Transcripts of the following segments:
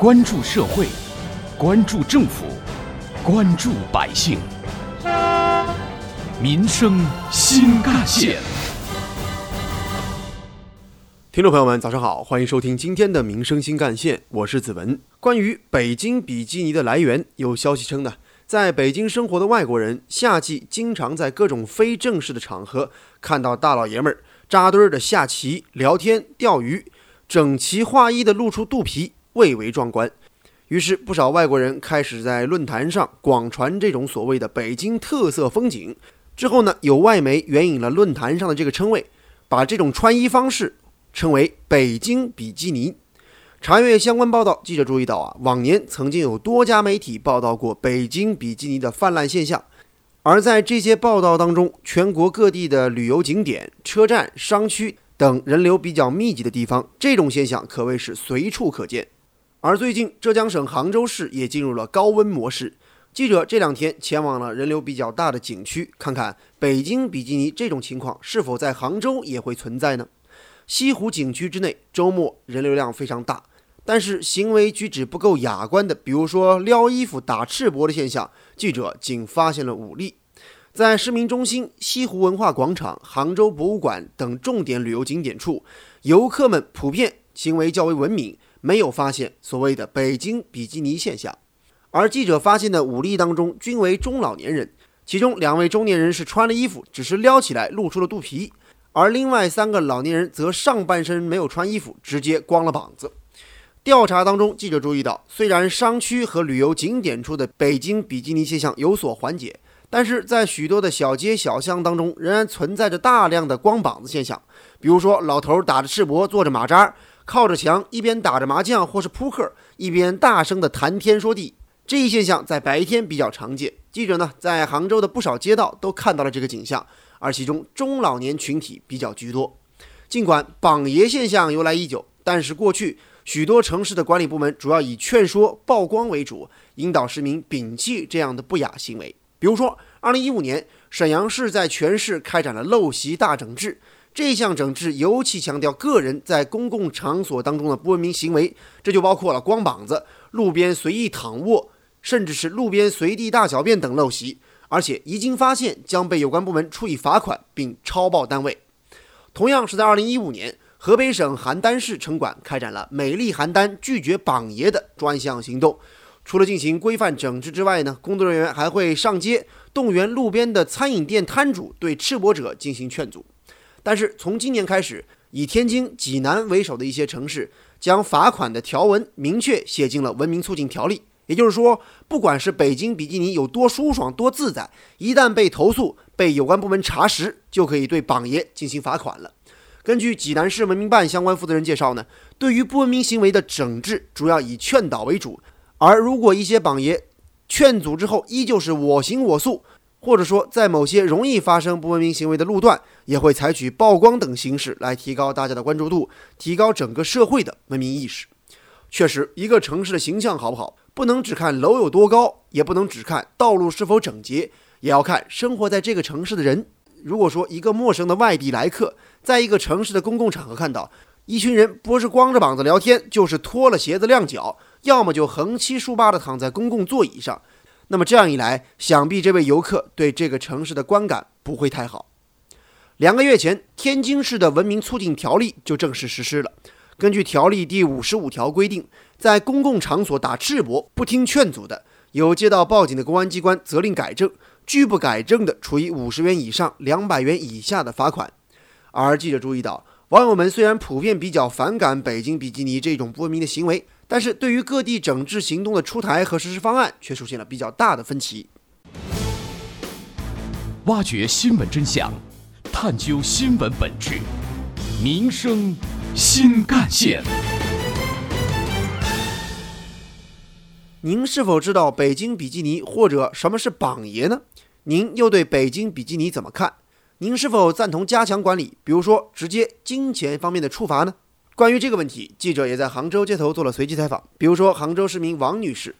关注社会，关注政府，关注百姓，民生新干线。听众朋友们，早上好，欢迎收听今天的《民生新干线》，我是子文。关于北京比基尼的来源，有消息称呢，在北京生活的外国人夏季经常在各种非正式的场合看到大老爷们儿扎堆儿的下棋、聊天、钓鱼，整齐划一的露出肚皮。蔚为壮观，于是不少外国人开始在论坛上广传这种所谓的北京特色风景。之后呢，有外媒援引了论坛上的这个称谓，把这种穿衣方式称为“北京比基尼”。查阅相关报道，记者注意到啊，往年曾经有多家媒体报道过北京比基尼的泛滥现象，而在这些报道当中，全国各地的旅游景点、车站、商区等人流比较密集的地方，这种现象可谓是随处可见。而最近，浙江省杭州市也进入了高温模式。记者这两天前往了人流比较大的景区，看看北京比基尼这种情况是否在杭州也会存在呢？西湖景区之内，周末人流量非常大，但是行为举止不够雅观的，比如说撩衣服、打赤膊的现象，记者仅发现了五例。在市民中心、西湖文化广场、杭州博物馆等重点旅游景点处，游客们普遍行为较为文明。没有发现所谓的北京比基尼现象，而记者发现的五例当中均为中老年人，其中两位中年人是穿了衣服，只是撩起来露出了肚皮，而另外三个老年人则上半身没有穿衣服，直接光了膀子。调查当中，记者注意到，虽然商区和旅游景点处的北京比基尼现象有所缓解，但是在许多的小街小巷当中，仍然存在着大量的光膀子现象，比如说老头打着赤膊，坐着马扎。靠着墙，一边打着麻将或是扑克，一边大声的谈天说地。这一现象在白天比较常见。记者呢，在杭州的不少街道都看到了这个景象，而其中中老年群体比较居多。尽管榜爷现象由来已久，但是过去许多城市的管理部门主要以劝说、曝光为主，引导市民摒弃这样的不雅行为。比如说，二零一五年，沈阳市在全市开展了陋习大整治。这项整治尤其强调个人在公共场所当中的不文明行为，这就包括了光膀子、路边随意躺卧，甚至是路边随地大小便等陋习。而且一经发现，将被有关部门处以罚款并抄报单位。同样是在2015年，河北省邯郸市城管开展了“美丽邯郸，拒绝榜爷”的专项行动。除了进行规范整治之外呢，工作人员还会上街动员路边的餐饮店摊主对赤膊者进行劝阻。但是从今年开始，以天津、济南为首的一些城市将罚款的条文明确写进了文明促进条例。也就是说，不管是北京比基尼有多舒爽、多自在，一旦被投诉、被有关部门查实，就可以对榜爷进行罚款了。根据济南市文明办相关负责人介绍呢，对于不文明行为的整治主要以劝导为主，而如果一些榜爷劝阻之后依旧是我行我素。或者说，在某些容易发生不文明行为的路段，也会采取曝光等形式来提高大家的关注度，提高整个社会的文明意识。确实，一个城市的形象好不好，不能只看楼有多高，也不能只看道路是否整洁，也要看生活在这个城市的人。如果说一个陌生的外地来客，在一个城市的公共场合看到一群人，不是光着膀子聊天，就是脱了鞋子晾脚，要么就横七竖八地躺在公共座椅上。那么这样一来，想必这位游客对这个城市的观感不会太好。两个月前，天津市的文明促进条例就正式实施了。根据条例第五十五条规定，在公共场所打赤膊、不听劝阻的，有接到报警的公安机关责令改正，拒不改正的，处以五十元以上两百元以下的罚款。而记者注意到，网友们虽然普遍比较反感北京比基尼这种不文明的行为。但是对于各地整治行动的出台和实施方案，却出现了比较大的分歧。挖掘新闻真相，探究新闻本质，民生新干线。您是否知道北京比基尼或者什么是榜爷呢？您又对北京比基尼怎么看？您是否赞同加强管理，比如说直接金钱方面的处罚呢？关于这个问题，记者也在杭州街头做了随机采访。比如说，杭州市民王女士，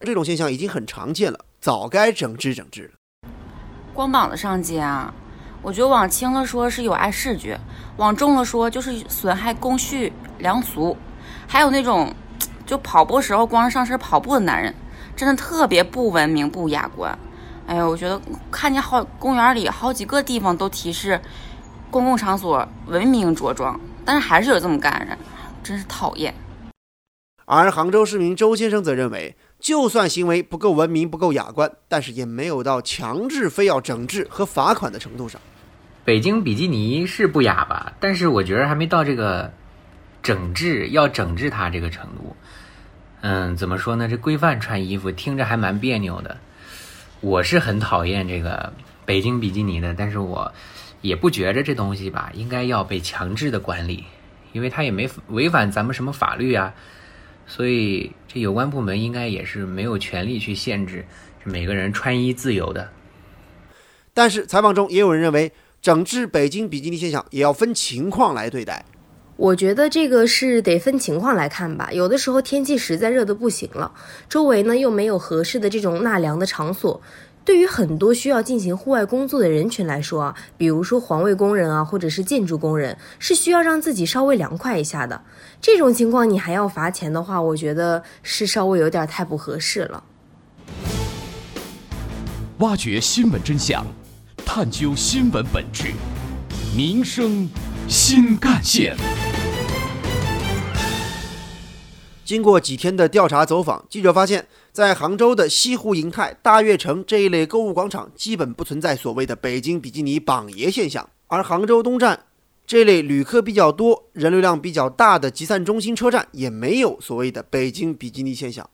这种现象已经很常见了，早该整治整治了。光膀子上街啊，我觉得往轻了说是有碍视觉，往重了说就是损害公序良俗。还有那种就跑步时候光上身跑步的男人，真的特别不文明、不雅观。哎呦，我觉得看见好公园里好几个地方都提示公共场所文明着装，但是还是有这么干的人，真是讨厌。而杭州市民周先生则认为，就算行为不够文明、不够雅观，但是也没有到强制非要整治和罚款的程度上。北京比基尼是不雅吧？但是我觉得还没到这个整治要整治它这个程度。嗯，怎么说呢？这规范穿衣服听着还蛮别扭的。我是很讨厌这个北京比基尼的，但是我也不觉着这东西吧应该要被强制的管理，因为它也没违反咱们什么法律啊，所以这有关部门应该也是没有权利去限制每个人穿衣自由的。但是采访中也有人认为，整治北京比基尼现象也要分情况来对待。我觉得这个是得分情况来看吧。有的时候天气实在热得不行了，周围呢又没有合适的这种纳凉的场所，对于很多需要进行户外工作的人群来说啊，比如说环卫工人啊，或者是建筑工人，是需要让自己稍微凉快一下的。这种情况你还要罚钱的话，我觉得是稍微有点太不合适了。挖掘新闻真相，探究新闻本质，民生新干线。经过几天的调查走访，记者发现，在杭州的西湖银泰、大悦城这一类购物广场，基本不存在所谓的北京比基尼榜爷现象；而杭州东站这类旅客比较多、人流量比较大的集散中心车站，也没有所谓的北京比基尼现象。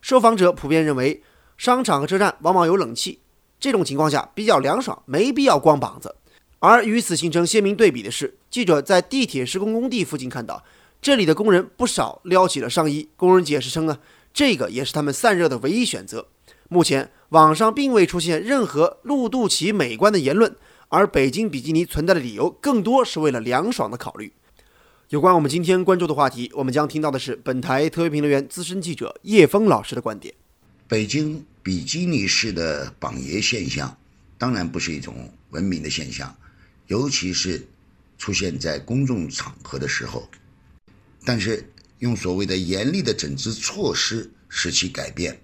受访者普遍认为，商场和车站往往有冷气，这种情况下比较凉爽，没必要光膀子。而与此形成鲜明对比的是，记者在地铁施工工地附近看到。这里的工人不少撩起了上衣，工人解释称呢，这个也是他们散热的唯一选择。目前网上并未出现任何露肚脐美观的言论，而北京比基尼存在的理由更多是为了凉爽的考虑。有关我们今天关注的话题，我们将听到的是本台特约评论员、资深记者叶峰老师的观点。北京比基尼式的榜爷现象，当然不是一种文明的现象，尤其是出现在公众场合的时候。但是用所谓的严厉的整治措施使其改变，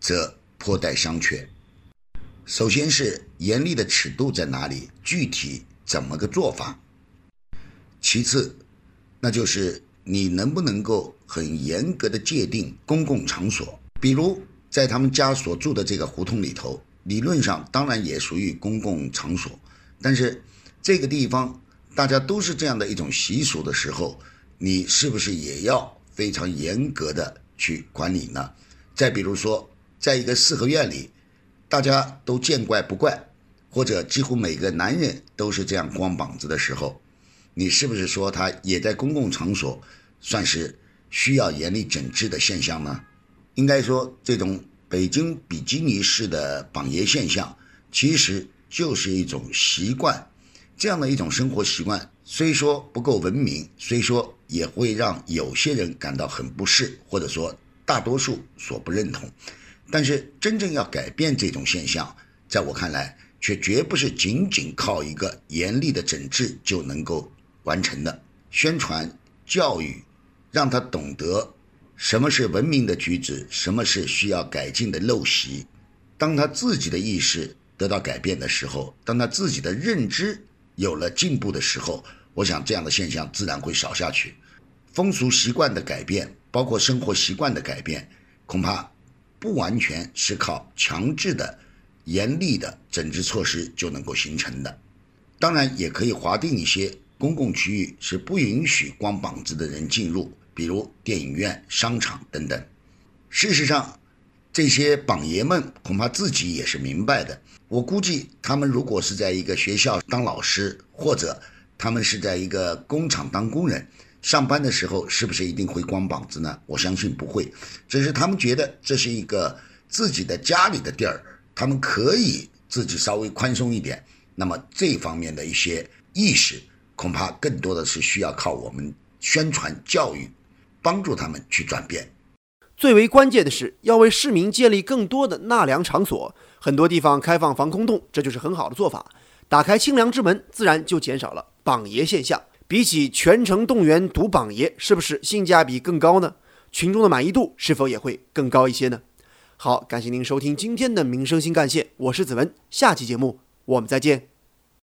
则颇待商榷。首先是严厉的尺度在哪里，具体怎么个做法？其次，那就是你能不能够很严格的界定公共场所，比如在他们家所住的这个胡同里头，理论上当然也属于公共场所，但是这个地方大家都是这样的一种习俗的时候。你是不是也要非常严格的去管理呢？再比如说，在一个四合院里，大家都见怪不怪，或者几乎每个男人都是这样光膀子的时候，你是不是说他也在公共场所算是需要严厉整治的现象呢？应该说，这种北京比基尼式的榜爷现象，其实就是一种习惯，这样的一种生活习惯。虽说不够文明，虽说也会让有些人感到很不适，或者说大多数所不认同，但是真正要改变这种现象，在我看来，却绝不是仅仅靠一个严厉的整治就能够完成的。宣传教育，让他懂得什么是文明的举止，什么是需要改进的陋习。当他自己的意识得到改变的时候，当他自己的认知有了进步的时候。我想这样的现象自然会少下去，风俗习惯的改变，包括生活习惯的改变，恐怕不完全是靠强制的、严厉的整治措施就能够形成的。当然，也可以划定一些公共区域是不允许光膀子的人进入，比如电影院、商场等等。事实上，这些榜爷们恐怕自己也是明白的。我估计，他们如果是在一个学校当老师，或者他们是在一个工厂当工人，上班的时候是不是一定会光膀子呢？我相信不会，只是他们觉得这是一个自己的家里的地儿，他们可以自己稍微宽松一点。那么这方面的一些意识，恐怕更多的是需要靠我们宣传教育，帮助他们去转变。最为关键的是要为市民建立更多的纳凉场所，很多地方开放防空洞，这就是很好的做法。打开清凉之门，自然就减少了榜爷现象。比起全城动员读榜爷，是不是性价比更高呢？群众的满意度是否也会更高一些呢？好，感谢您收听今天的民生新干线，我是子文，下期节目我们再见。